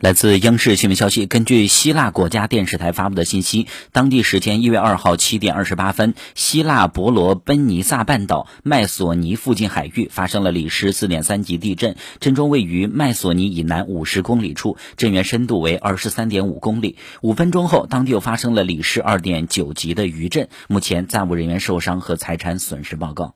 来自央视新闻消息根据希腊国家电视台发布的信息当地时间一月二号七点二十八分希腊伯罗奔尼撒半岛麦索尼附近海域发生了里氏四点三级地震震中位于麦索尼以南五十公里处震源深度为二十三点五公里。五分钟后当地又发生了里氏二点九级的余震目前暂无人员受伤和财产损失报告。